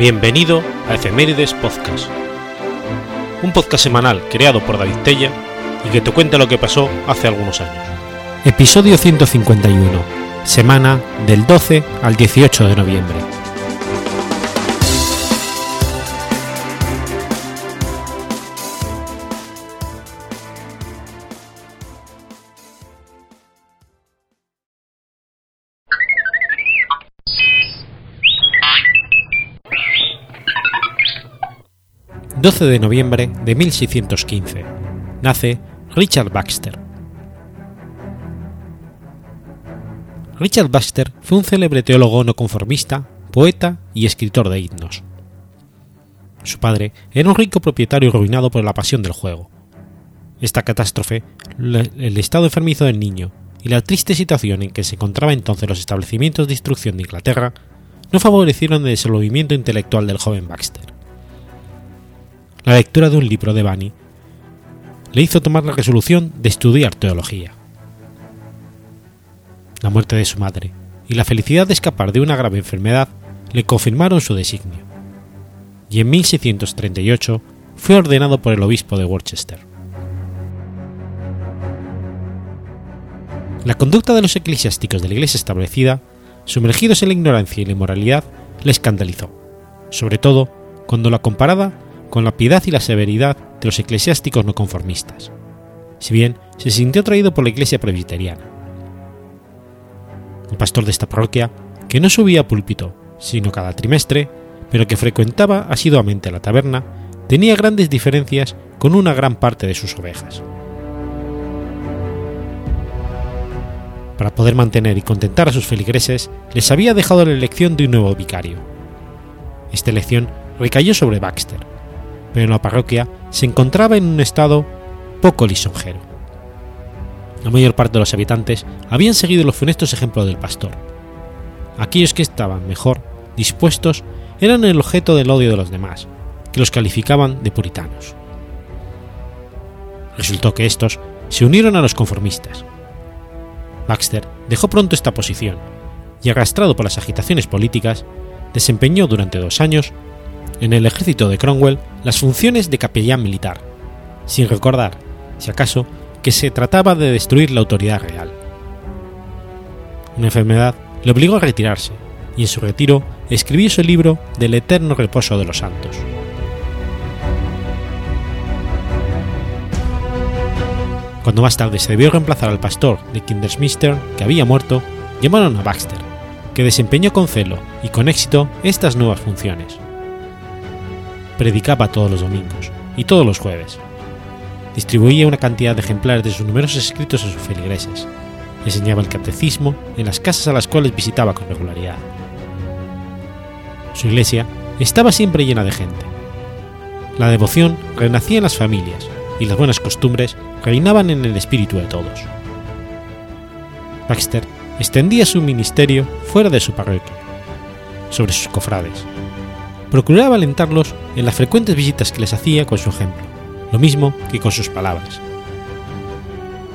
Bienvenido a Efemérides Podcast, un podcast semanal creado por David Tella y que te cuenta lo que pasó hace algunos años. Episodio 151, semana del 12 al 18 de noviembre. 12 de noviembre de 1615. Nace Richard Baxter. Richard Baxter fue un célebre teólogo no conformista, poeta y escritor de himnos. Su padre era un rico propietario arruinado por la pasión del juego. Esta catástrofe, el estado enfermizo del niño y la triste situación en que se encontraba entonces los establecimientos de instrucción de Inglaterra no favorecieron el desenvolvimiento intelectual del joven Baxter la lectura de un libro de Bani le hizo tomar la resolución de estudiar teología. La muerte de su madre y la felicidad de escapar de una grave enfermedad le confirmaron su designio, y en 1638 fue ordenado por el obispo de Worcester. La conducta de los eclesiásticos de la iglesia establecida, sumergidos en la ignorancia y la inmoralidad, le escandalizó, sobre todo cuando la comparada con la piedad y la severidad de los eclesiásticos no conformistas, si bien se sintió atraído por la iglesia presbiteriana. El pastor de esta parroquia, que no subía a púlpito, sino cada trimestre, pero que frecuentaba asiduamente la taberna, tenía grandes diferencias con una gran parte de sus ovejas. Para poder mantener y contentar a sus feligreses, les había dejado la elección de un nuevo vicario. Esta elección recayó sobre Baxter, pero la parroquia se encontraba en un estado poco lisonjero. La mayor parte de los habitantes habían seguido los funestos ejemplos del pastor. Aquellos que estaban mejor dispuestos eran el objeto del odio de los demás, que los calificaban de puritanos. Resultó que estos se unieron a los conformistas. Baxter dejó pronto esta posición y, arrastrado por las agitaciones políticas, desempeñó durante dos años en el ejército de Cromwell las funciones de capellán militar, sin recordar, si acaso, que se trataba de destruir la autoridad real. Una enfermedad le obligó a retirarse, y en su retiro escribió su libro del eterno reposo de los santos. Cuando más tarde se debió reemplazar al pastor de Kindersmister, que había muerto, llamaron a Baxter, que desempeñó con celo y con éxito estas nuevas funciones predicaba todos los domingos y todos los jueves. Distribuía una cantidad de ejemplares de sus numerosos escritos a sus feligreses. Enseñaba el catecismo en las casas a las cuales visitaba con regularidad. Su iglesia estaba siempre llena de gente. La devoción renacía en las familias y las buenas costumbres reinaban en el espíritu de todos. Baxter extendía su ministerio fuera de su parroquia, sobre sus cofrades, procuraba alentarlos en las frecuentes visitas que les hacía con su ejemplo, lo mismo que con sus palabras.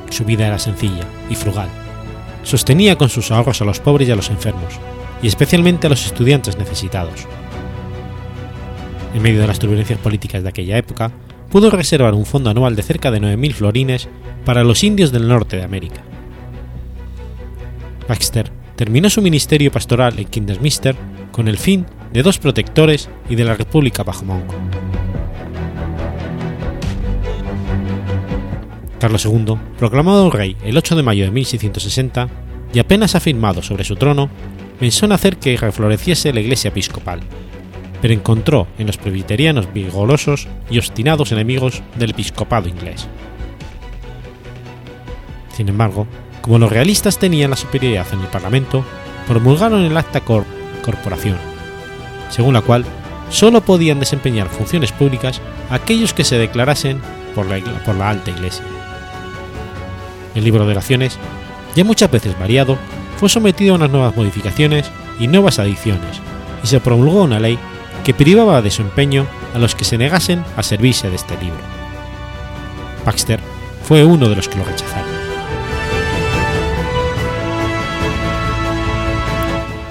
Su vida era sencilla y frugal. Sostenía con sus ahorros a los pobres y a los enfermos, y especialmente a los estudiantes necesitados. En medio de las turbulencias políticas de aquella época, pudo reservar un fondo anual de cerca de 9.000 florines para los indios del norte de América. Baxter terminó su ministerio pastoral en Kindermister con el fin de dos protectores y de la República bajo Mongo. Carlos II, proclamado rey el 8 de mayo de 1660 y apenas afirmado sobre su trono, pensó en hacer que refloreciese la iglesia episcopal, pero encontró en los presbiterianos vigorosos y obstinados enemigos del episcopado inglés. Sin embargo, como los realistas tenían la superioridad en el Parlamento, promulgaron el acta corporación, según la cual sólo podían desempeñar funciones públicas aquellos que se declarasen por la, alta iglesia. El libro de oraciones, ya muchas veces variado, fue sometido a unas nuevas modificaciones y nuevas adiciones, y se promulgó una ley que privaba de su empeño a los que se negasen a servirse de este libro. Baxter fue uno de los que lo rechazaron.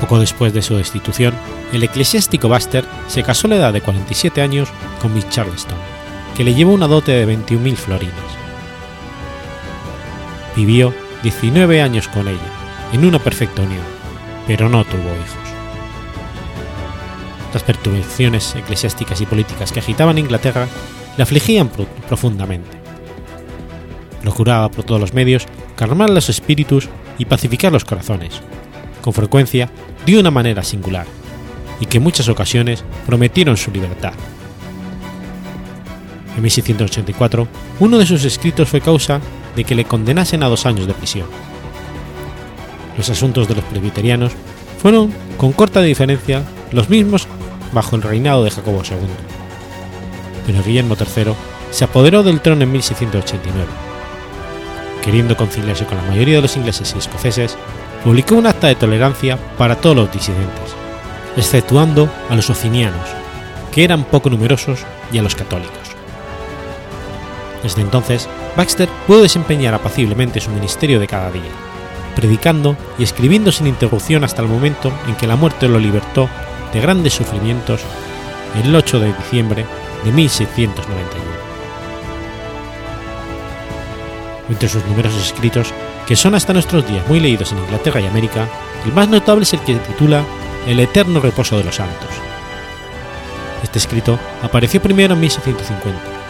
Poco después de su destitución, el eclesiástico Baxter se casó a la edad de 47 años con Miss Charleston, que le llevó una dote de 21.000 florines. Vivió 19 años con ella, en una perfecta unión, pero no tuvo hijos. Las perturbaciones eclesiásticas y políticas que agitaban Inglaterra le afligían profundamente. Procuraba por todos los medios calmar los espíritus y pacificar los corazones, con frecuencia de una manera singular, y que en muchas ocasiones prometieron su libertad. En 1684, uno de sus escritos fue causa de que le condenasen a dos años de prisión. Los asuntos de los presbiterianos fueron, con corta diferencia, los mismos bajo el reinado de Jacobo II. Pero Guillermo III se apoderó del trono en 1689. Queriendo conciliarse con la mayoría de los ingleses y escoceses, publicó un acta de tolerancia para todos los disidentes, exceptuando a los ocinianos, que eran poco numerosos, y a los católicos. Desde entonces, Baxter pudo desempeñar apaciblemente su ministerio de cada día, predicando y escribiendo sin interrupción hasta el momento en que la muerte lo libertó de grandes sufrimientos el 8 de diciembre de 1691. Entre sus numerosos escritos, que son hasta nuestros días muy leídos en Inglaterra y América, el más notable es el que se titula El eterno reposo de los santos. Este escrito apareció primero en 1650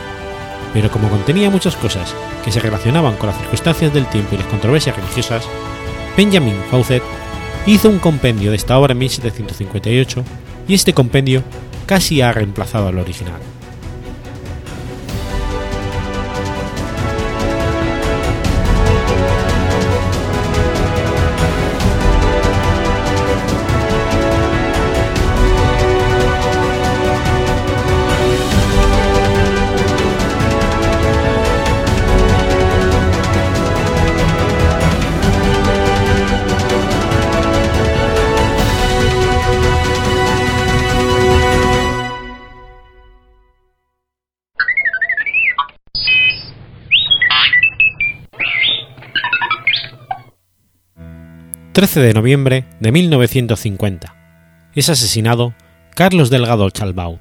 pero como contenía muchas cosas que se relacionaban con las circunstancias del tiempo y las controversias religiosas, Benjamin Fawcett hizo un compendio de esta obra en 1758 y este compendio casi ha reemplazado al original. 13 de noviembre de 1950. Es asesinado Carlos Delgado Chalbaud.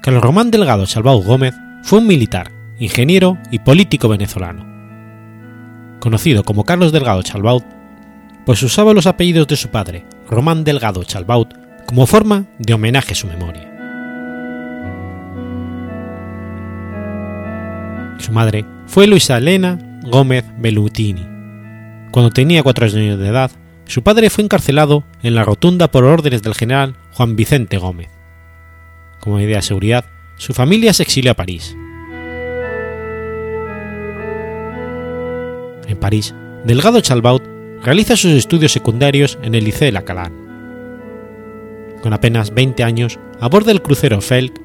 Carlos Román Delgado Chalbaud Gómez fue un militar, ingeniero y político venezolano. Conocido como Carlos Delgado Chalbaud, pues usaba los apellidos de su padre, Román Delgado Chalbaud, como forma de homenaje a su memoria. Su madre fue Luisa Elena Gómez Bellutini. Cuando tenía cuatro años de edad, su padre fue encarcelado en la rotunda por órdenes del general Juan Vicente Gómez. Como medida de seguridad, su familia se exilió a París. En París, Delgado Chalbaut realiza sus estudios secundarios en el Liceo de La Calán. Con apenas 20 años, aborda el crucero Felk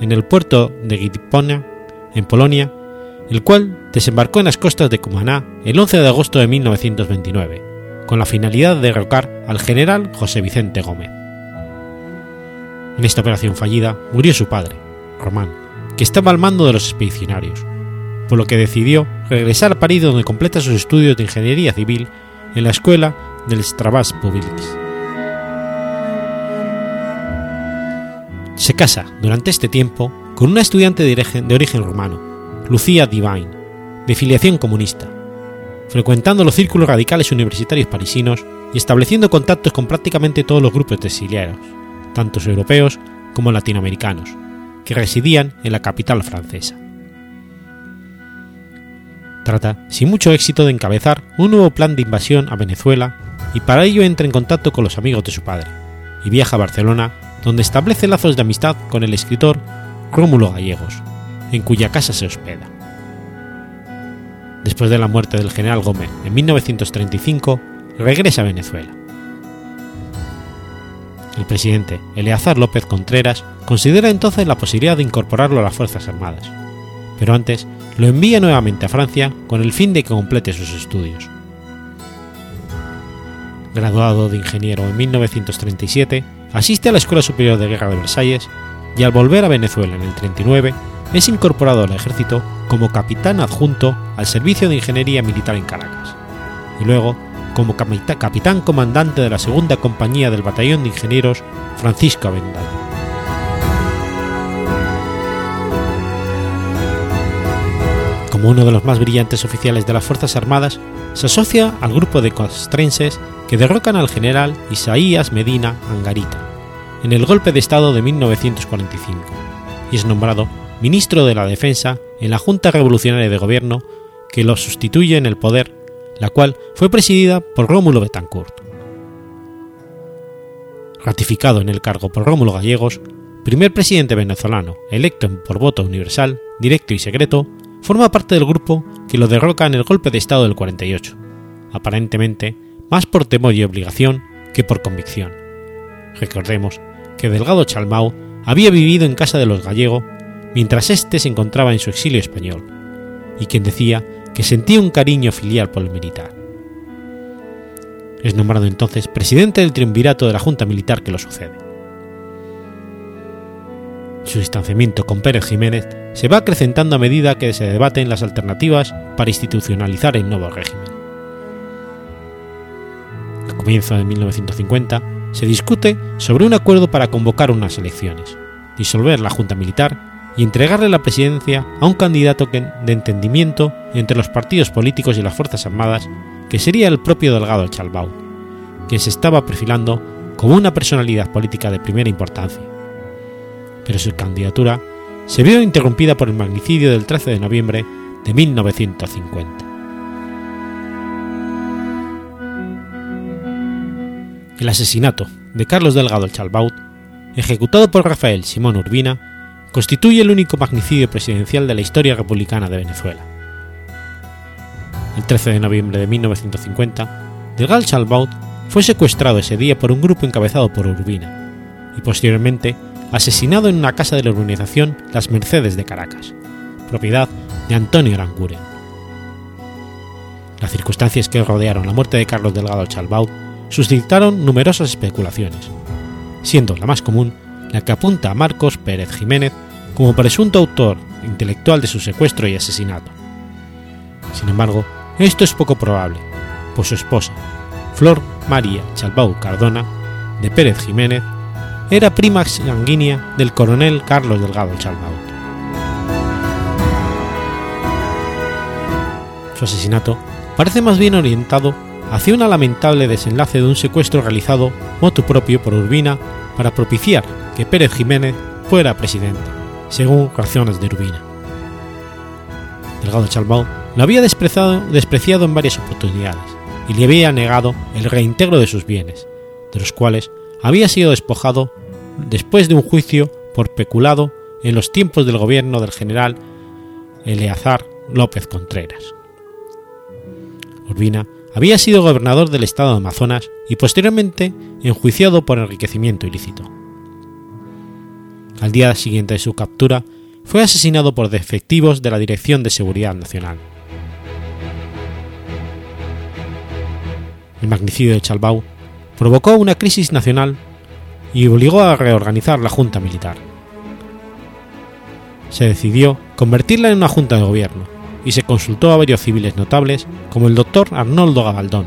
en el puerto de Gdynia, en Polonia, el cual desembarcó en las costas de Cumaná el 11 de agosto de 1929, con la finalidad de derrocar al general José Vicente Gómez. En esta operación fallida murió su padre, Román, que estaba al mando de los expedicionarios, por lo que decidió regresar a París donde completa sus estudios de ingeniería civil en la escuela del Strabas Publics. Se casa durante este tiempo con una estudiante de origen rumano, Lucía Divine, de filiación comunista, frecuentando los círculos radicales universitarios parisinos y estableciendo contactos con prácticamente todos los grupos de exiliados, tanto europeos como latinoamericanos, que residían en la capital francesa. Trata, sin mucho éxito, de encabezar un nuevo plan de invasión a Venezuela y para ello entra en contacto con los amigos de su padre y viaja a Barcelona, donde establece lazos de amistad con el escritor Rómulo Gallegos, en cuya casa se hospeda. Después de la muerte del general Gómez en 1935, regresa a Venezuela. El presidente Eleazar López Contreras considera entonces la posibilidad de incorporarlo a las Fuerzas Armadas, pero antes lo envía nuevamente a Francia con el fin de que complete sus estudios. Graduado de ingeniero en 1937, asiste a la Escuela Superior de Guerra de Versalles y al volver a Venezuela en el 39 es incorporado al ejército como capitán adjunto al Servicio de Ingeniería Militar en Caracas, y luego como capitán comandante de la segunda compañía del batallón de ingenieros Francisco Avendaño. Como uno de los más brillantes oficiales de las Fuerzas Armadas, se asocia al grupo de castrenses que derrocan al general Isaías Medina Angarita en el golpe de Estado de 1945 y es nombrado ministro de la Defensa en la Junta Revolucionaria de Gobierno que lo sustituye en el poder, la cual fue presidida por Rómulo Betancourt. Ratificado en el cargo por Rómulo Gallegos, primer presidente venezolano electo por voto universal, directo y secreto, forma parte del grupo que lo derroca en el golpe de Estado del 48, aparentemente más por temor y obligación que por convicción. Recordemos que Delgado Chalmau había vivido en casa de los gallegos mientras éste se encontraba en su exilio español, y quien decía que sentía un cariño filial por el militar. Es nombrado entonces presidente del triunvirato de la Junta Militar que lo sucede. Su distanciamiento con Pérez Jiménez se va acrecentando a medida que se debaten las alternativas para institucionalizar el nuevo régimen. A comienzo de 1950 se discute sobre un acuerdo para convocar unas elecciones, disolver la Junta Militar y entregarle la presidencia a un candidato de entendimiento entre los partidos políticos y las Fuerzas Armadas, que sería el propio Delgado Chalbau, quien se estaba perfilando como una personalidad política de primera importancia pero su candidatura se vio interrumpida por el magnicidio del 13 de noviembre de 1950. El asesinato de Carlos Delgado Chalbaut, ejecutado por Rafael Simón Urbina, constituye el único magnicidio presidencial de la historia republicana de Venezuela. El 13 de noviembre de 1950, Delgado Chalbaut fue secuestrado ese día por un grupo encabezado por Urbina y posteriormente asesinado en una casa de la urbanización Las Mercedes de Caracas, propiedad de Antonio Aranguren. Las circunstancias que rodearon la muerte de Carlos Delgado Chalbaut suscitaron numerosas especulaciones, siendo la más común la que apunta a Marcos Pérez Jiménez como presunto autor intelectual de su secuestro y asesinato. Sin embargo, esto es poco probable, pues su esposa, Flor María Chalbaut Cardona, de Pérez Jiménez, era prima sanguínea del coronel Carlos Delgado Chalbaut. Su asesinato parece más bien orientado hacia un lamentable desenlace de un secuestro realizado motu propio por Urbina para propiciar que Pérez Jiménez fuera presidente, según razones de Urbina. Delgado Chalbaut lo había despreciado en varias oportunidades y le había negado el reintegro de sus bienes, de los cuales había sido despojado después de un juicio por peculado en los tiempos del gobierno del general Eleazar López Contreras. Urbina había sido gobernador del estado de Amazonas y posteriormente enjuiciado por enriquecimiento ilícito. Al día siguiente de su captura, fue asesinado por defectivos de la Dirección de Seguridad Nacional. El magnicidio de Chalbau provocó una crisis nacional y obligó a reorganizar la Junta Militar. Se decidió convertirla en una Junta de Gobierno y se consultó a varios civiles notables como el doctor Arnoldo Gabaldón,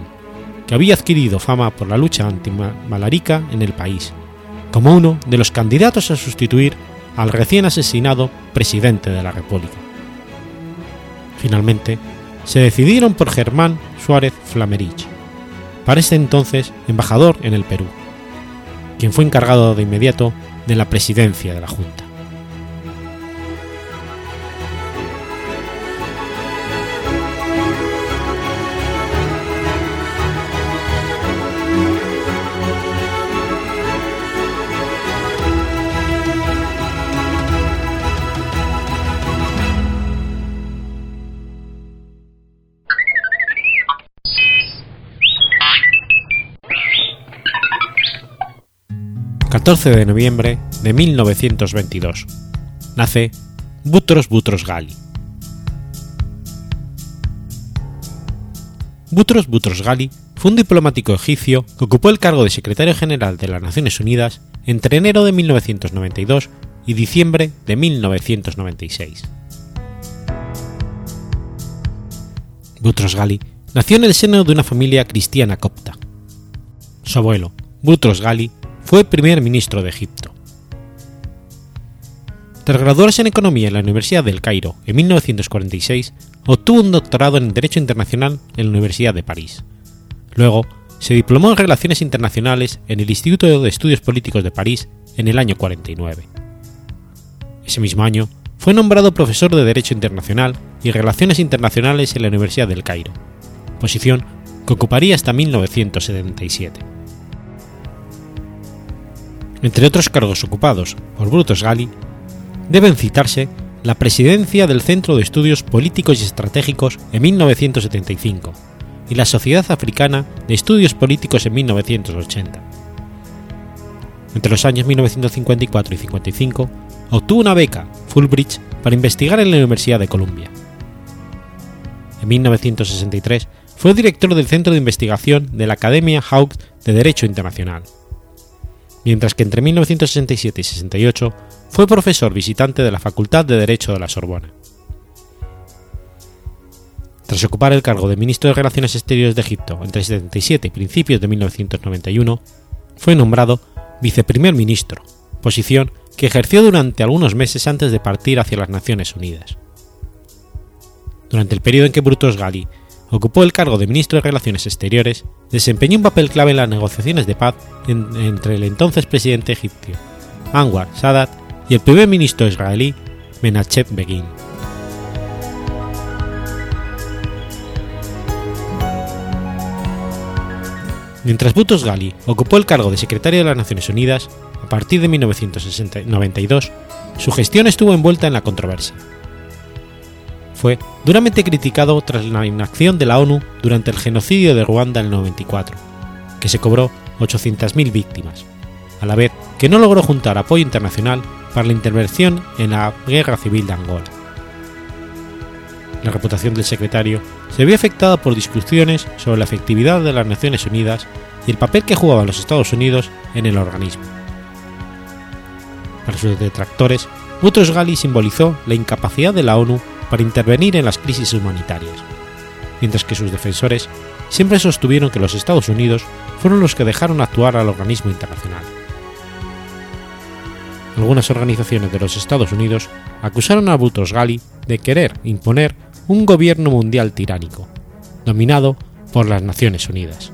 que había adquirido fama por la lucha antimalarica en el país, como uno de los candidatos a sustituir al recién asesinado presidente de la República. Finalmente, se decidieron por Germán Suárez Flamerich, para ese entonces embajador en el Perú quien fue encargado de inmediato de la presidencia de la Junta. 14 de noviembre de 1922. Nace Butros Butros Gali. Butros Butros Gali fue un diplomático egipcio que ocupó el cargo de secretario general de las Naciones Unidas entre enero de 1992 y diciembre de 1996. Butros Gali nació en el seno de una familia cristiana copta. Su abuelo, Butros Ghali, fue primer ministro de Egipto. Tras graduarse en Economía en la Universidad del Cairo en 1946, obtuvo un doctorado en Derecho Internacional en la Universidad de París. Luego, se diplomó en Relaciones Internacionales en el Instituto de Estudios Políticos de París en el año 49. Ese mismo año, fue nombrado profesor de Derecho Internacional y Relaciones Internacionales en la Universidad del Cairo, posición que ocuparía hasta 1977. Entre otros cargos ocupados por Brutus Gali, deben citarse la presidencia del Centro de Estudios Políticos y Estratégicos en 1975 y la Sociedad Africana de Estudios Políticos en 1980. Entre los años 1954 y 55 obtuvo una beca Fulbright para investigar en la Universidad de Columbia. En 1963 fue director del Centro de Investigación de la Academia Hawks de Derecho Internacional, mientras que entre 1967 y 68 fue profesor visitante de la Facultad de Derecho de la Sorbona. Tras ocupar el cargo de ministro de Relaciones Exteriores de Egipto entre 77 y principios de 1991, fue nombrado viceprimer ministro, posición que ejerció durante algunos meses antes de partir hacia las Naciones Unidas. Durante el periodo en que Brutus Gali ocupó el cargo de ministro de Relaciones Exteriores, desempeñó un papel clave en las negociaciones de paz entre el entonces presidente egipcio, Anwar Sadat, y el primer ministro israelí, Menachem Begin. Mientras Brutus Gali ocupó el cargo de secretario de las Naciones Unidas, a partir de 1992, su gestión estuvo envuelta en la controversia. Fue duramente criticado tras la inacción de la ONU durante el genocidio de Ruanda en el 94, que se cobró 800.000 víctimas, a la vez que no logró juntar apoyo internacional para la intervención en la guerra civil de Angola. La reputación del secretario se vio afectada por discusiones sobre la efectividad de las Naciones Unidas y el papel que jugaban los Estados Unidos en el organismo. Para sus detractores, Butros Ghali simbolizó la incapacidad de la ONU para intervenir en las crisis humanitarias, mientras que sus defensores siempre sostuvieron que los Estados Unidos fueron los que dejaron actuar al organismo internacional. Algunas organizaciones de los Estados Unidos acusaron a Butros Ghali de querer imponer un gobierno mundial tiránico, dominado por las Naciones Unidas.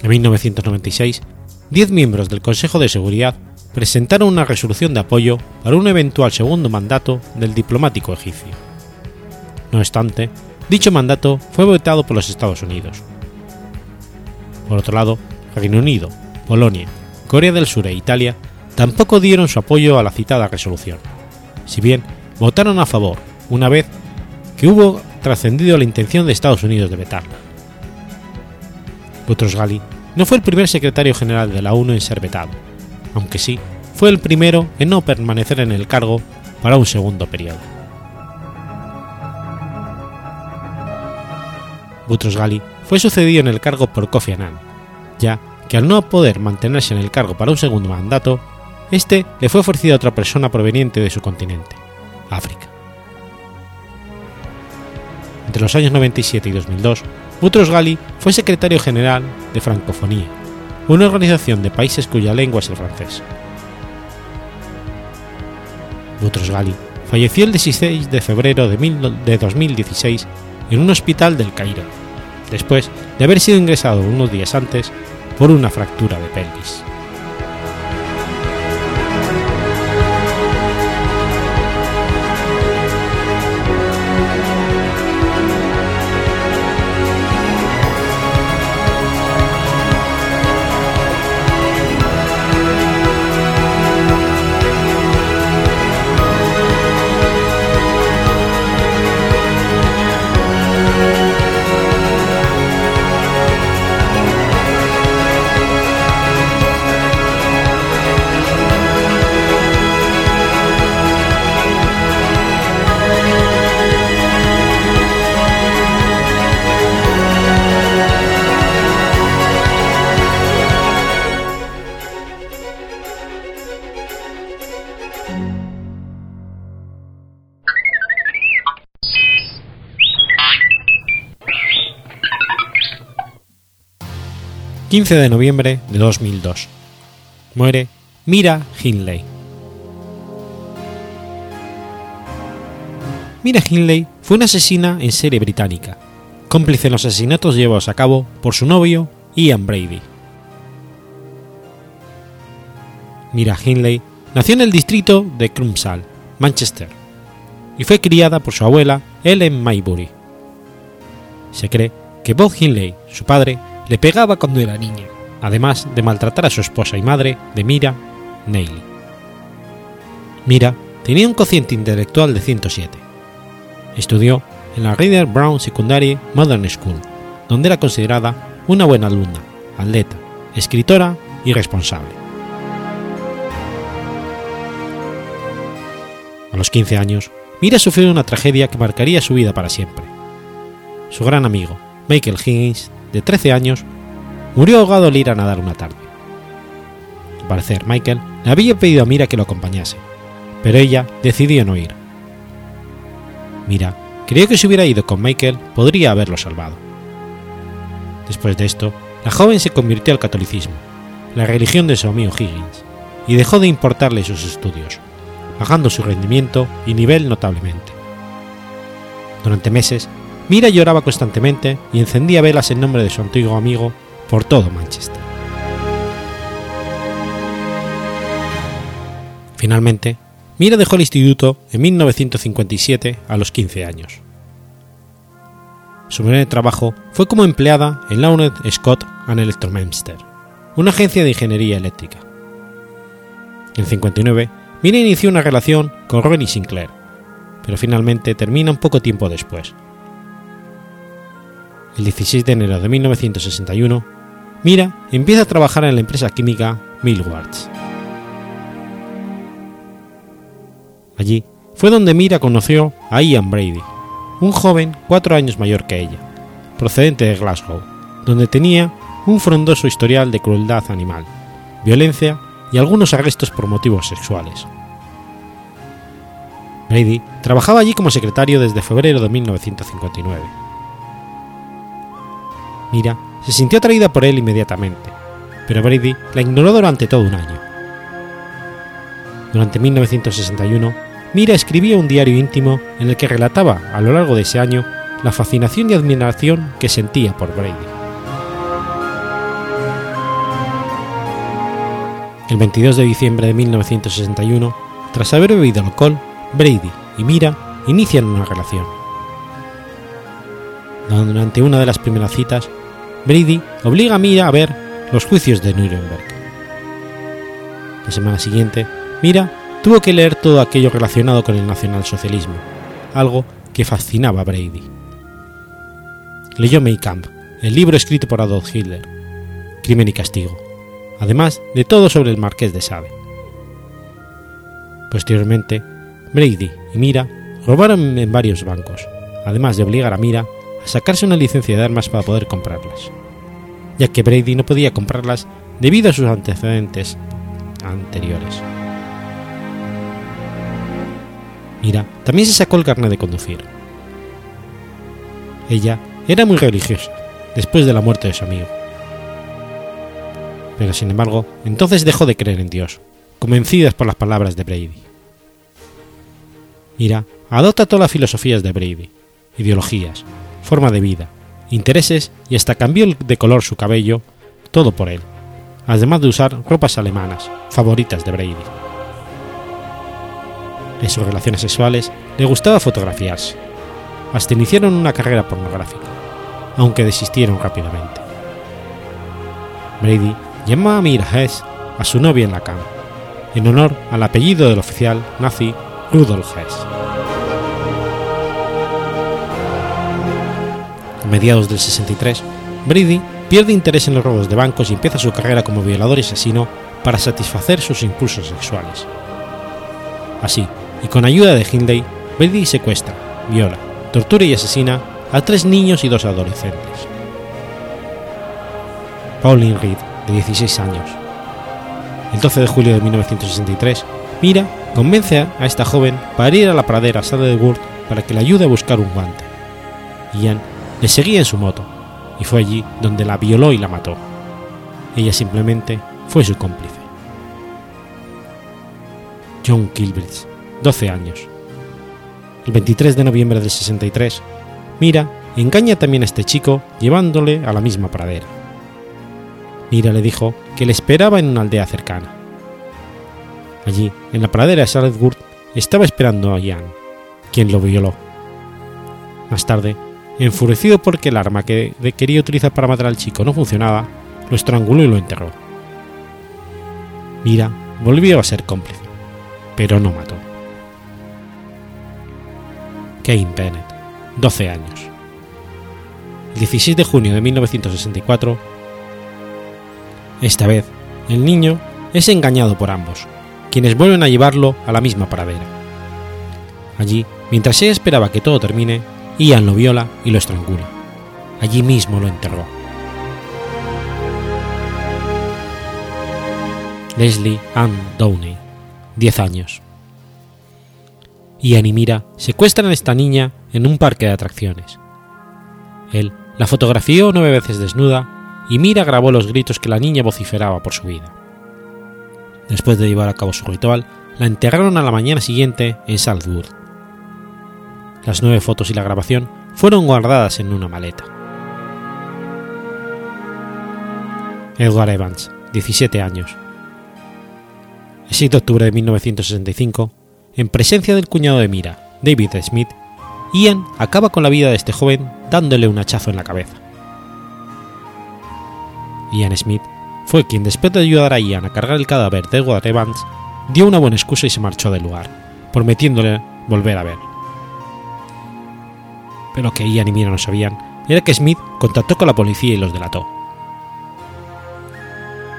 En 1996, diez miembros del Consejo de Seguridad presentaron una resolución de apoyo para un eventual segundo mandato del diplomático egipcio. No obstante, dicho mandato fue votado por los Estados Unidos. Por otro lado, Reino Unido, Polonia, Corea del Sur e Italia tampoco dieron su apoyo a la citada resolución, si bien votaron a favor una vez que hubo trascendido la intención de Estados Unidos de vetarla. Boutros Ghali no fue el primer secretario general de la ONU en ser vetado, aunque sí fue el primero en no permanecer en el cargo para un segundo periodo. Boutros Ghali fue sucedido en el cargo por Kofi Annan, ya que al no poder mantenerse en el cargo para un segundo mandato, este le fue ofrecido a otra persona proveniente de su continente, África. Entre los años 97 y 2002, Boutros Ghali fue secretario general de Francofonía, una organización de países cuya lengua es el francés. Boutros Ghali falleció el 16 de febrero de 2016 en un hospital del Cairo, después de haber sido ingresado unos días antes por una fractura de pelvis. 15 de noviembre de 2002. Muere Mira Hindley. Mira Hindley fue una asesina en serie británica, cómplice en los asesinatos llevados a cabo por su novio Ian Brady. Mira Hindley nació en el distrito de Crumpsall, Manchester, y fue criada por su abuela Ellen Maybury. Se cree que Bob Hindley, su padre, le pegaba cuando era niña, además de maltratar a su esposa y madre de Mira, Neely. Mira tenía un cociente intelectual de 107. Estudió en la Reader Brown Secondary Modern School, donde era considerada una buena alumna, atleta, escritora y responsable. A los 15 años, Mira sufrió una tragedia que marcaría su vida para siempre. Su gran amigo, Michael Higgins, de 13 años, murió ahogado al ir a nadar una tarde. Al parecer, Michael le había pedido a Mira que lo acompañase, pero ella decidió no ir. Mira creyó que si hubiera ido con Michael podría haberlo salvado. Después de esto, la joven se convirtió al catolicismo, la religión de su amigo Higgins, y dejó de importarle sus estudios, bajando su rendimiento y nivel notablemente. Durante meses, Mira lloraba constantemente y encendía velas en nombre de su antiguo amigo por todo Manchester. Finalmente, Mira dejó el instituto en 1957 a los 15 años. Su primer trabajo fue como empleada en Laurent Scott and Electromaster, una agencia de ingeniería eléctrica. En 59, Mira inició una relación con Ronnie Sinclair, pero finalmente termina un poco tiempo después. El 16 de enero de 1961, Mira empieza a trabajar en la empresa química Millwards. Allí fue donde Mira conoció a Ian Brady, un joven cuatro años mayor que ella, procedente de Glasgow, donde tenía un frondoso historial de crueldad animal, violencia y algunos arrestos por motivos sexuales. Brady trabajaba allí como secretario desde febrero de 1959. Mira se sintió atraída por él inmediatamente, pero Brady la ignoró durante todo un año. Durante 1961, Mira escribía un diario íntimo en el que relataba a lo largo de ese año la fascinación y admiración que sentía por Brady. El 22 de diciembre de 1961, tras haber bebido alcohol, Brady y Mira inician una relación. Durante una de las primeras citas, Brady obliga a Mira a ver los juicios de Nuremberg. La semana siguiente, Mira tuvo que leer todo aquello relacionado con el nacionalsocialismo, algo que fascinaba a Brady. Leyó Mein el libro escrito por Adolf Hitler, Crimen y Castigo, además de todo sobre el marqués de Sade. Posteriormente, Brady y Mira robaron en varios bancos, además de obligar a Mira a sacarse una licencia de armas para poder comprarlas, ya que Brady no podía comprarlas debido a sus antecedentes anteriores. Mira también se sacó el carnet de conducir. Ella era muy religiosa, después de la muerte de su amigo. Pero sin embargo, entonces dejó de creer en Dios, convencidas por las palabras de Brady. Mira adopta todas las filosofías de Brady, ideologías, forma de vida, intereses y hasta cambió de color su cabello, todo por él, además de usar ropas alemanas, favoritas de Brady. En sus relaciones sexuales le gustaba fotografiarse. Hasta iniciaron una carrera pornográfica, aunque desistieron rápidamente. Brady llamó a Mira Hess a su novia en la cama, en honor al apellido del oficial nazi Rudolf Hess. Mediados del 63, Brady pierde interés en los robos de bancos y empieza su carrera como violador y asesino para satisfacer sus impulsos sexuales. Así, y con ayuda de Hindley, Brady secuestra, viola, tortura y asesina a tres niños y dos adolescentes. Pauline Reed, de 16 años. El 12 de julio de 1963, Mira convence a esta joven para ir a la pradera Saddlewood para que le ayude a buscar un guante. Ian le seguía en su moto, y fue allí donde la violó y la mató. ella simplemente fue su cómplice. John Kilbridge, 12 años. El 23 de noviembre del 63, Mira engaña también a este chico llevándole a la misma pradera. Mira le dijo que le esperaba en una aldea cercana. Allí, en la pradera de Salzburg, estaba esperando a Jan, quien lo violó. Más tarde, enfurecido porque el arma que quería utilizar para matar al chico no funcionaba, lo estranguló y lo enterró. Mira volvió a ser cómplice, pero no mató. Kane Bennett, 12 años. El 16 de junio de 1964, esta vez, el niño es engañado por ambos, quienes vuelven a llevarlo a la misma pradera. Allí, mientras ella esperaba que todo termine, Ian lo viola y lo estrangula. Allí mismo lo enterró. Leslie Ann Downey, 10 años. Ian y Mira secuestran a esta niña en un parque de atracciones. Él la fotografió nueve veces desnuda y Mira grabó los gritos que la niña vociferaba por su vida. Después de llevar a cabo su ritual, la enterraron a la mañana siguiente en Salzburg. Las nueve fotos y la grabación fueron guardadas en una maleta. Edward Evans, 17 años. El 6 de octubre de 1965, en presencia del cuñado de Mira, David Smith, Ian acaba con la vida de este joven dándole un hachazo en la cabeza. Ian Smith fue quien después de ayudar a Ian a cargar el cadáver de Edward Evans, dio una buena excusa y se marchó del lugar, prometiéndole volver a ver. Pero que Ian y Mira no sabían era que Smith contactó con la policía y los delató.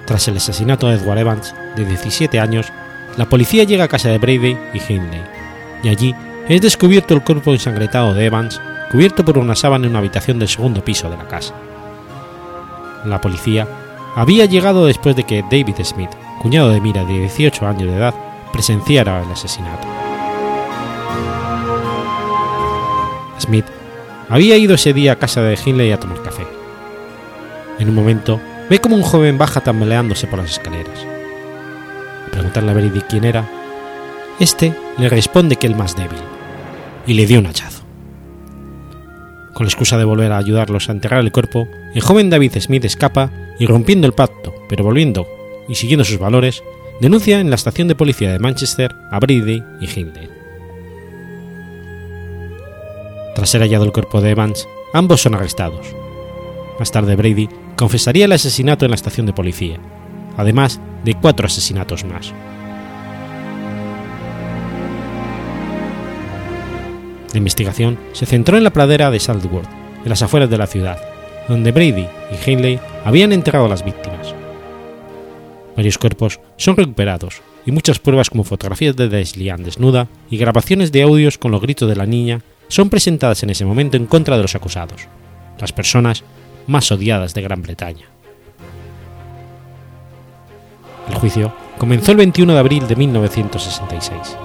Tras el asesinato de Edward Evans, de 17 años, la policía llega a casa de Brady y Hindley, y allí es descubierto el cuerpo ensangretado de Evans, cubierto por una sábana en una habitación del segundo piso de la casa. La policía había llegado después de que David Smith, cuñado de Mira de 18 años de edad, presenciara el asesinato. Smith había ido ese día a casa de Hindley a tomar café. En un momento, ve como un joven baja tambaleándose por las escaleras. Al preguntarle a Brady quién era, este le responde que el más débil, y le dio un hachazo. Con la excusa de volver a ayudarlos a enterrar el cuerpo, el joven David Smith escapa y rompiendo el pacto, pero volviendo y siguiendo sus valores, denuncia en la estación de policía de Manchester a Brady y Hindley. Tras ser hallado el cuerpo de Evans, ambos son arrestados. Más tarde Brady confesaría el asesinato en la estación de policía, además de cuatro asesinatos más. La investigación se centró en la pradera de Salzburg, en las afueras de la ciudad, donde Brady y Hindley habían enterrado a las víctimas. Varios cuerpos son recuperados y muchas pruebas como fotografías de Deslian desnuda y grabaciones de audios con los gritos de la niña son presentadas en ese momento en contra de los acusados, las personas más odiadas de Gran Bretaña. El juicio comenzó el 21 de abril de 1966.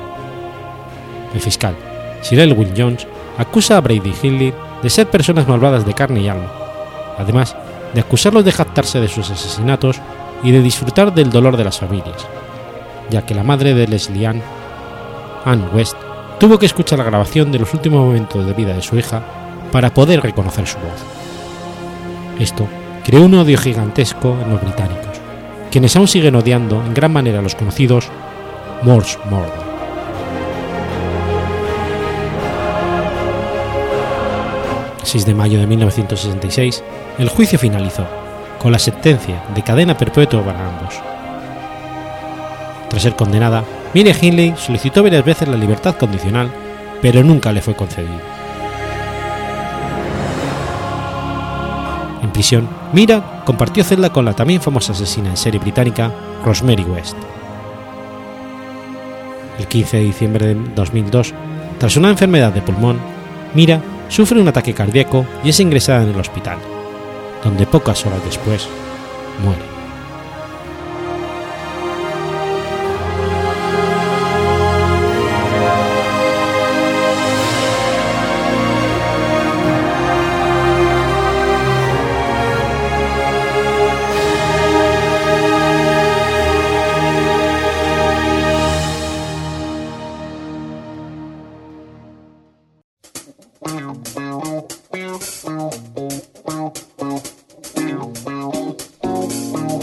El fiscal, Sir Elwin Jones, acusa a Brady Hindley de ser personas malvadas de carne y alma, además de acusarlos de jactarse de sus asesinatos y de disfrutar del dolor de las familias, ya que la madre de Leslie Ann, Ann West, tuvo que escuchar la grabación de los últimos momentos de vida de su hija para poder reconocer su voz. Esto creó un odio gigantesco en los británicos, quienes aún siguen odiando en gran manera a los conocidos Morse Murder. El 6 de mayo de 1966, el juicio finalizó, con la sentencia de cadena perpetua para ambos. Tras ser condenada, Mire Hindley solicitó varias veces la libertad condicional, pero nunca le fue concedido. En prisión, Mira compartió celda con la también famosa asesina en serie británica Rosemary West. El 15 de diciembre de 2002, tras una enfermedad de pulmón, Mira sufre un ataque cardíaco y es ingresada en el hospital, donde pocas horas después muere.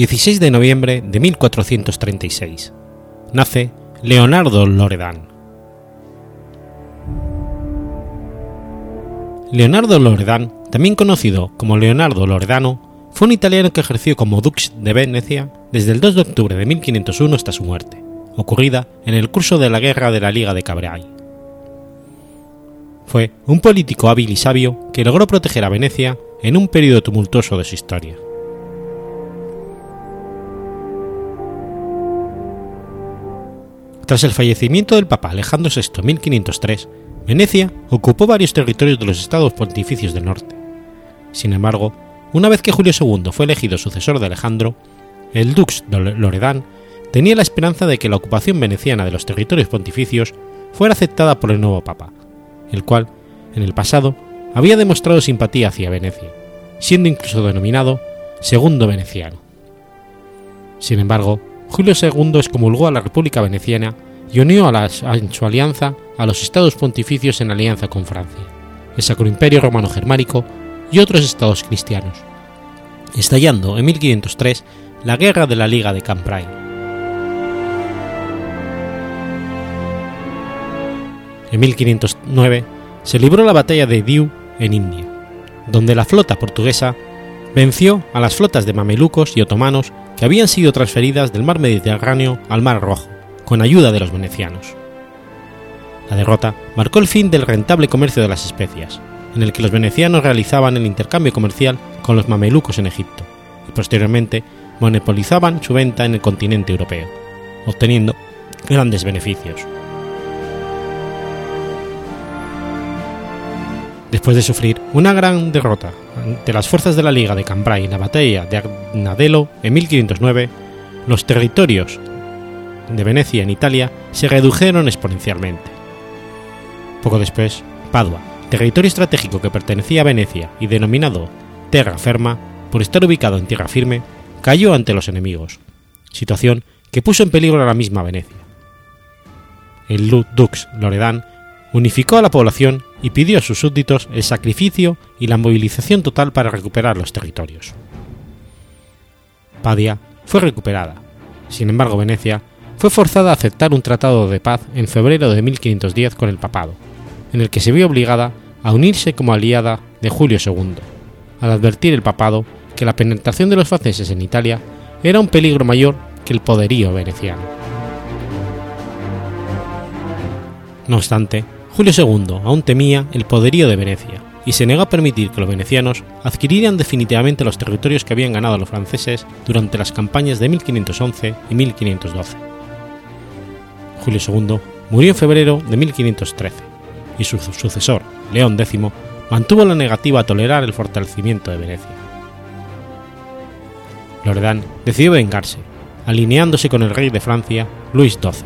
16 de noviembre de 1436. Nace Leonardo Loredan. Leonardo Loredan, también conocido como Leonardo Loredano, fue un italiano que ejerció como dux de Venecia desde el 2 de octubre de 1501 hasta su muerte, ocurrida en el curso de la Guerra de la Liga de Cabrai. Fue un político hábil y sabio que logró proteger a Venecia en un periodo tumultuoso de su historia. Tras el fallecimiento del Papa Alejandro VI en 1503, Venecia ocupó varios territorios de los estados pontificios del norte. Sin embargo, una vez que Julio II fue elegido sucesor de Alejandro, el dux de Loredán tenía la esperanza de que la ocupación veneciana de los territorios pontificios fuera aceptada por el nuevo Papa, el cual, en el pasado, había demostrado simpatía hacia Venecia, siendo incluso denominado Segundo Veneciano. Sin embargo, Julio II excomulgó a la República Veneciana y unió a, su alianza a los estados pontificios en alianza con Francia, el Sacro Imperio Romano Germánico y otros estados cristianos, estallando en 1503 la Guerra de la Liga de Cambrai. En 1509 se libró la batalla de Diu en India, donde la flota portuguesa venció a las flotas de mamelucos y otomanos que habían sido transferidas del mar Mediterráneo al Mar Rojo, con ayuda de los venecianos. La derrota marcó el fin del rentable comercio de las especias, en el que los venecianos realizaban el intercambio comercial con los mamelucos en Egipto, y posteriormente monopolizaban su venta en el continente europeo, obteniendo grandes beneficios. Después de sufrir una gran derrota ante las fuerzas de la Liga de Cambrai en la batalla de Agnadelo en 1509, los territorios de Venecia en Italia se redujeron exponencialmente. Poco después, Padua, territorio estratégico que pertenecía a Venecia y denominado Terra Ferma por estar ubicado en tierra firme, cayó ante los enemigos, situación que puso en peligro a la misma Venecia. El Dux Loredan unificó a la población y pidió a sus súbditos el sacrificio y la movilización total para recuperar los territorios. Padia fue recuperada, sin embargo Venecia fue forzada a aceptar un tratado de paz en febrero de 1510 con el papado, en el que se vio obligada a unirse como aliada de Julio II, al advertir el papado que la penetración de los franceses en Italia era un peligro mayor que el poderío veneciano. No obstante, Julio II aún temía el poderío de Venecia y se negó a permitir que los venecianos adquirieran definitivamente los territorios que habían ganado los franceses durante las campañas de 1511 y 1512. Julio II murió en febrero de 1513 y su sucesor, León X, mantuvo la negativa a tolerar el fortalecimiento de Venecia. Loredán decidió vengarse, alineándose con el rey de Francia, Luis XII,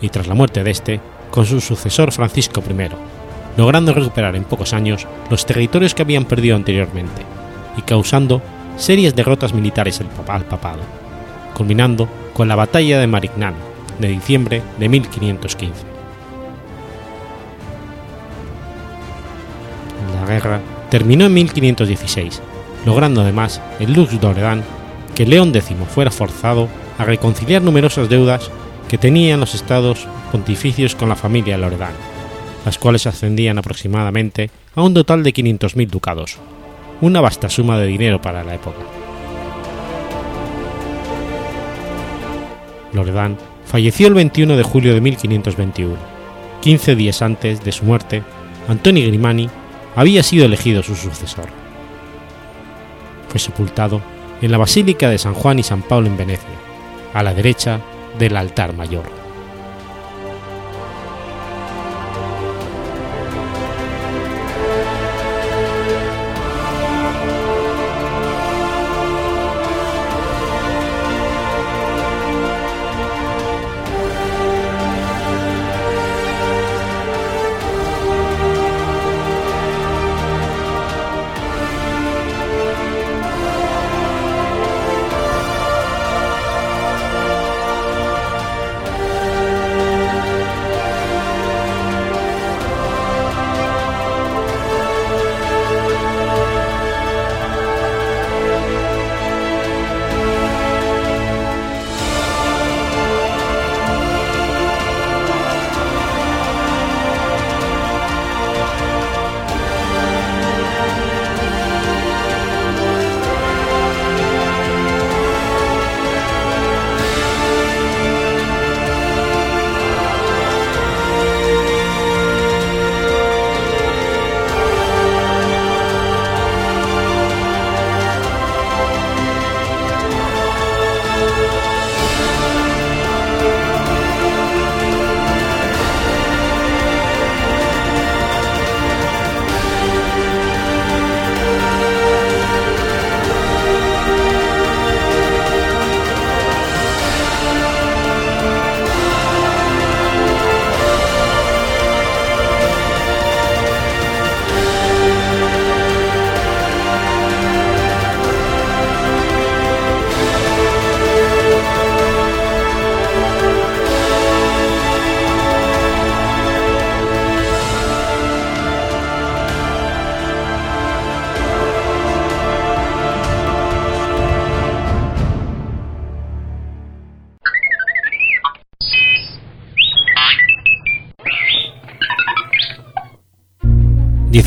y tras la muerte de este, con su sucesor Francisco I, logrando recuperar en pocos años los territorios que habían perdido anteriormente y causando serias derrotas militares al papado, culminando con la batalla de Marignano de diciembre de 1515. La guerra terminó en 1516, logrando además el Lux d'Oredan que León X fuera forzado a reconciliar numerosas deudas que tenían los estados pontificios con la familia Loredán, las cuales ascendían aproximadamente a un total de 500.000 ducados, una vasta suma de dinero para la época. Loredán falleció el 21 de julio de 1521. 15 días antes de su muerte, Antoni Grimani había sido elegido su sucesor. Fue sepultado en la Basílica de San Juan y San Pablo en Venecia, a la derecha del altar mayor.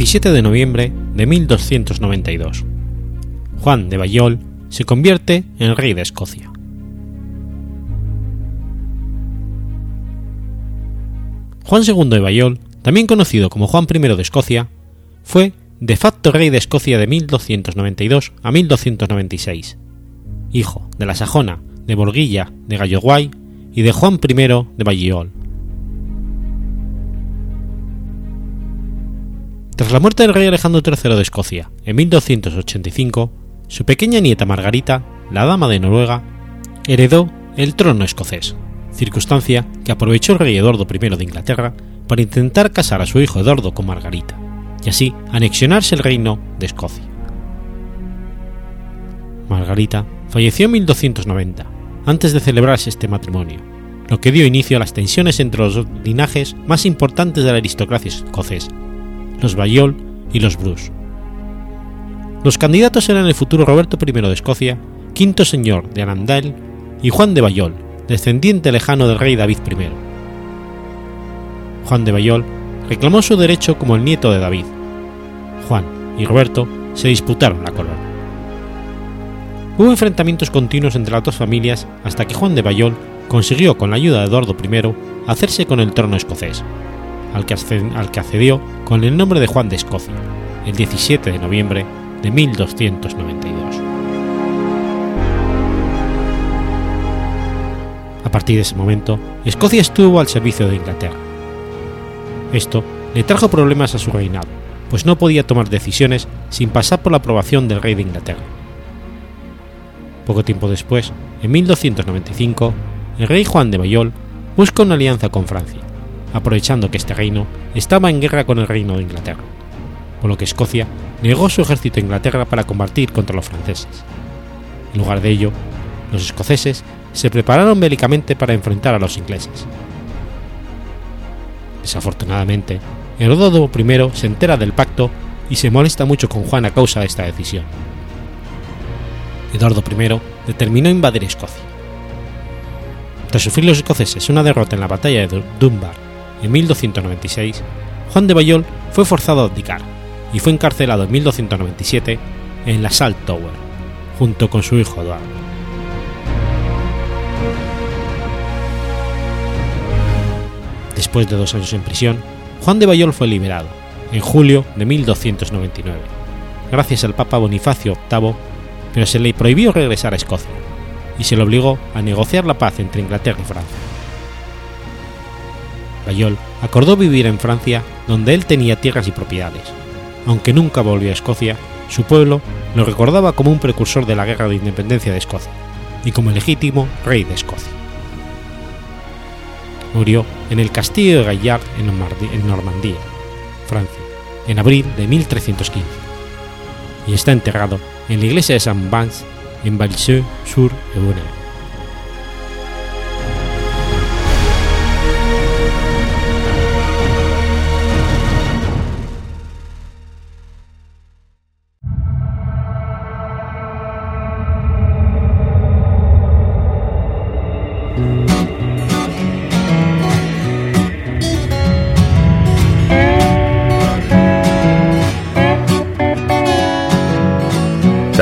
17 de noviembre de 1292. Juan de Bayol se convierte en rey de Escocia. Juan II de Bayol, también conocido como Juan I de Escocia, fue de facto rey de Escocia de 1292 a 1296, hijo de la sajona de Borguilla de Galloguay y de Juan I de Balliol. Tras la muerte del rey Alejandro III de Escocia en 1285, su pequeña nieta Margarita, la dama de Noruega, heredó el trono escocés, circunstancia que aprovechó el rey Eduardo I de Inglaterra para intentar casar a su hijo Eduardo con Margarita, y así anexionarse el reino de Escocia. Margarita falleció en 1290, antes de celebrarse este matrimonio, lo que dio inicio a las tensiones entre los linajes más importantes de la aristocracia escocesa, los Bayol y los Bruce. Los candidatos eran el futuro Roberto I de Escocia, quinto señor de Arundel y Juan de Bayol, descendiente lejano del rey David I. Juan de Bayol reclamó su derecho como el nieto de David. Juan y Roberto se disputaron la corona. Hubo enfrentamientos continuos entre las dos familias hasta que Juan de Bayol consiguió, con la ayuda de Eduardo I, hacerse con el trono escocés, al que, accedió con el nombre de Juan de Escocia, el 17 de noviembre de 1292. A partir de ese momento, Escocia estuvo al servicio de Inglaterra. Esto le trajo problemas a su reinado, pues no podía tomar decisiones sin pasar por la aprobación del rey de Inglaterra. Poco tiempo después, en 1295, el rey Juan de Bayol busca una alianza con Francia, aprovechando que este reino estaba en guerra con el reino de Inglaterra, por lo que Escocia negó su ejército a Inglaterra para combatir contra los franceses. En lugar de ello, los escoceses se prepararon bélicamente para enfrentar a los ingleses. Desafortunadamente, Heródoto I se entera del pacto y se molesta mucho con Juan a causa de esta decisión. Eduardo I determinó invadir Escocia. Tras sufrir los escoceses una derrota en la batalla de Dunbar en 1296, Juan de Bayol fue forzado a abdicar y fue encarcelado en 1297 en la Salt Tower, junto con su hijo Eduardo. Después de dos años en prisión, Juan de Bayol fue liberado, en julio de 1299, gracias al Papa Bonifacio VIII, pero se le prohibió regresar a Escocia, y se le obligó a negociar la paz entre Inglaterra y Francia. Bayol acordó vivir en Francia, donde él tenía tierras y propiedades. Aunque nunca volvió a Escocia, su pueblo lo recordaba como un precursor de la guerra de independencia de Escocia y como legítimo rey de Escocia. Murió en el castillo de Gaillard en Normandía, Francia, en abril de 1315, y está enterrado en la iglesia de Saint-Vance en Valseux-sur-Eure.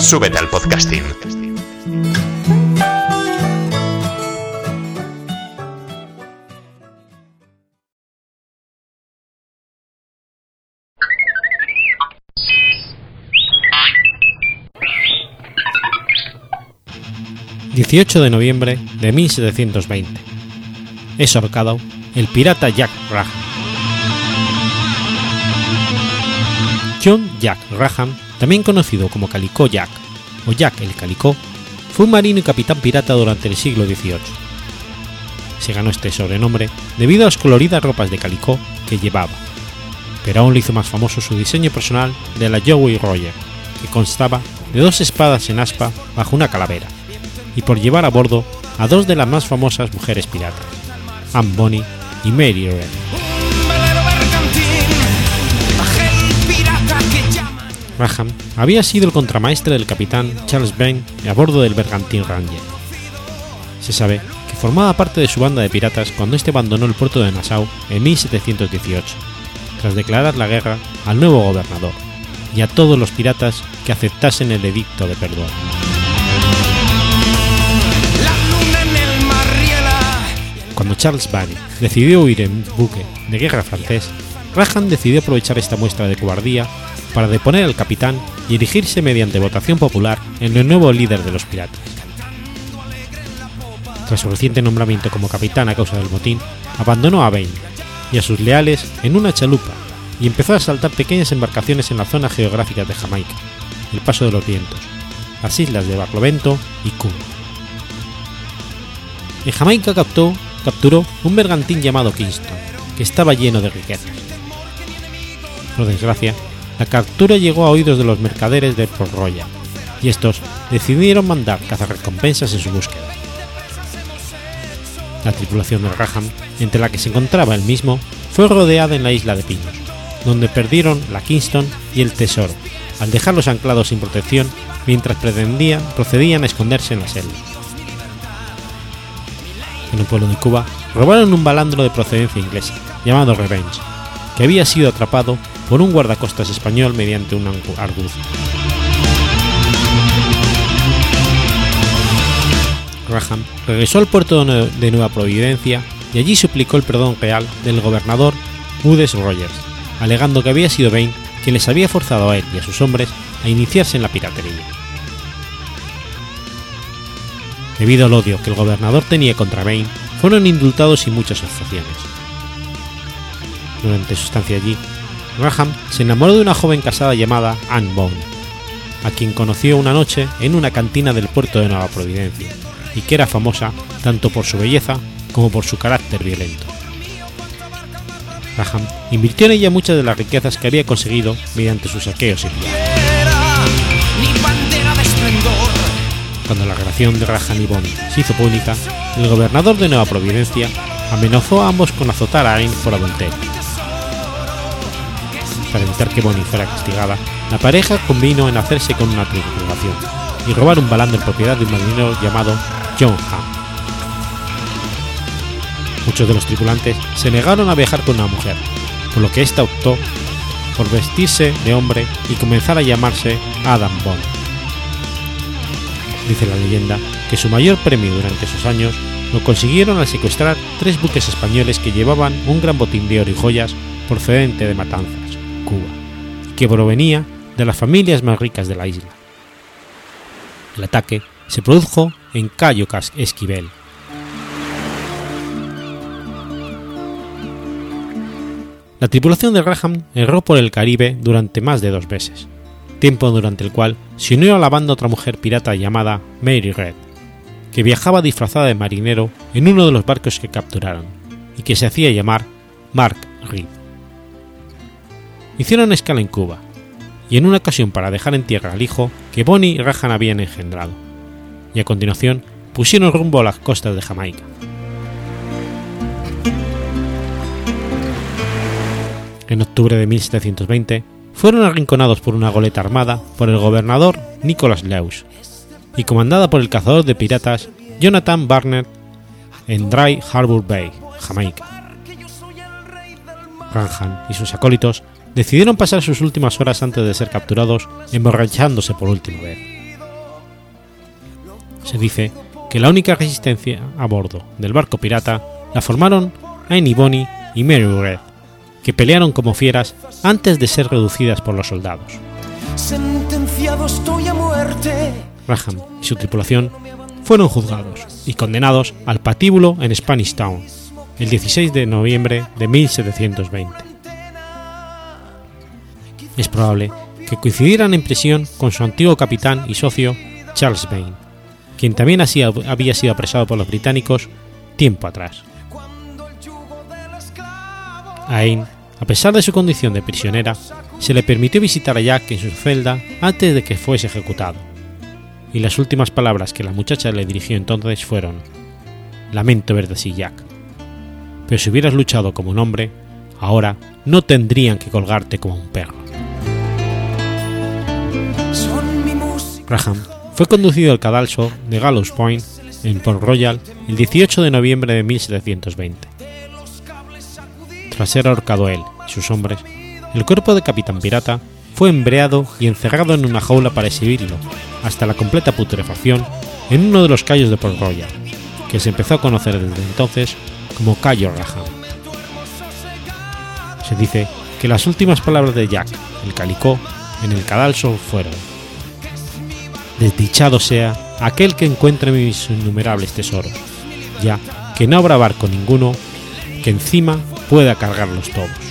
Súbete al podcasting. ...18 de noviembre de 1720... ...es ahorcado el pirata Jack Raham. John Jack Raham también conocido como Calicó Jack o Jack el Calicó, fue un marino y capitán pirata durante el siglo XVIII. Se ganó este sobrenombre debido a las coloridas ropas de calicó que llevaba, pero aún le hizo más famoso su diseño personal de la Joey Roger, que constaba de dos espadas en aspa bajo una calavera, y por llevar a bordo a dos de las más famosas mujeres piratas, Anne Bonny y Mary Wren. Graham había sido el contramaestre del capitán Charles Bain a bordo del bergantín Ranger. Se sabe que formaba parte de su banda de piratas cuando este abandonó el puerto de Nassau en 1718, tras declarar la guerra al nuevo gobernador y a todos los piratas que aceptasen el edicto de perdón. Cuando Charles Bain decidió huir en buque de guerra francés, Graham decidió aprovechar esta muestra de cobardía para deponer al capitán y erigirse mediante votación popular en el nuevo líder de los piratas. Tras su reciente nombramiento como capitán a causa del motín, abandonó a Bain y a sus leales en una chalupa y empezó a asaltar pequeñas embarcaciones en la zona geográfica de Jamaica, el Paso de los Vientos, las islas de Barlovento y Cuba. En Jamaica captó, capturó un bergantín llamado Kingston, que estaba lleno de riquezas. Por desgracia, la captura llegó a oídos de los mercaderes de Port Royal, y estos decidieron mandar cazarrecompensas en su búsqueda. La tripulación de Graham, entre la que se encontraba él mismo, fue rodeada en la isla de Pinos, donde perdieron la Kingston y el tesoro, al dejarlos anclados sin protección mientras pretendían, procedían a esconderse en la selva. en un pueblo de Cuba, robaron un balandro de procedencia inglesa, llamado Revenge, que había sido atrapado por un guardacostas español mediante un arguz. Graham regresó al puerto de Nueva Providencia y allí suplicó el perdón real del gobernador Woodes Rogers, alegando que había sido Bain quien les había forzado a él y a sus hombres a iniciarse en la piratería. Debido al odio que el gobernador tenía contra Bain, fueron indultados y muchas asociaciones. Durante su estancia allí, Graham se enamoró de una joven casada llamada Anne Bone, a quien conoció una noche en una cantina del puerto de Nueva Providencia, y que era famosa tanto por su belleza como por su carácter violento. Graham invirtió en ella muchas de las riquezas que había conseguido mediante sus saqueos y. Cuando la relación de Graham y Bonnie se hizo pública, el gobernador de Nueva Providencia amenazó a ambos con azotar a Ayn por adulterio. Para evitar que Bonnie fuera castigada, la pareja convino en hacerse con una tripulación y robar un balando en propiedad de un marinero llamado John Ham. Muchos de los tripulantes se negaron a viajar con una mujer, por lo que ésta optó por vestirse de hombre y comenzar a llamarse Adam Bond dice la leyenda, que su mayor premio durante esos años lo consiguieron al secuestrar tres buques españoles que llevaban un gran botín de oro y joyas procedente de Matanzas, Cuba, que provenía de las familias más ricas de la isla. El ataque se produjo en Cayo Esquivel. La tripulación de Graham erró por el Caribe durante más de dos meses tiempo durante el cual se unió a la banda otra mujer pirata llamada Mary Red, que viajaba disfrazada de marinero en uno de los barcos que capturaron, y que se hacía llamar Mark Reed. Hicieron escala en Cuba, y en una ocasión para dejar en tierra al hijo que Bonnie y Rahan habían engendrado, y a continuación pusieron rumbo a las costas de Jamaica. En octubre de 1720, fueron arrinconados por una goleta armada por el gobernador Nicholas Lewis y comandada por el cazador de piratas Jonathan Barnett en Dry Harbor Bay, Jamaica. Ranjan y sus acólitos decidieron pasar sus últimas horas antes de ser capturados emborrachándose por última vez. Se dice que la única resistencia a bordo del barco pirata la formaron Annie Bonnie y Mary Red, que pelearon como fieras antes de ser reducidas por los soldados. Sentenciado estoy a muerte. Graham y su tripulación fueron juzgados y condenados al patíbulo en Spanish Town el 16 de noviembre de 1720. Es probable que coincidieran en prisión con su antiguo capitán y socio Charles Bain, quien también había sido apresado por los británicos tiempo atrás. Ain, a pesar de su condición de prisionera, se le permitió visitar a Jack en su celda antes de que fuese ejecutado, y las últimas palabras que la muchacha le dirigió entonces fueron, Lamento verte así, Jack, pero si hubieras luchado como un hombre, ahora no tendrían que colgarte como un perro. Graham fue conducido al cadalso de Gallows Point en Port Royal el 18 de noviembre de 1720 tras ser ahorcado él y sus hombres, el cuerpo de Capitán Pirata fue embreado y encerrado en una jaula para exhibirlo, hasta la completa putrefacción, en uno de los callos de Port Royal, que se empezó a conocer desde entonces como Cayo Raham. Se dice que las últimas palabras de Jack, el calicó, en el cadalso fueron: Desdichado sea aquel que encuentre mis innumerables tesoros, ya que no habrá barco ninguno que encima pueda cargarlos todos.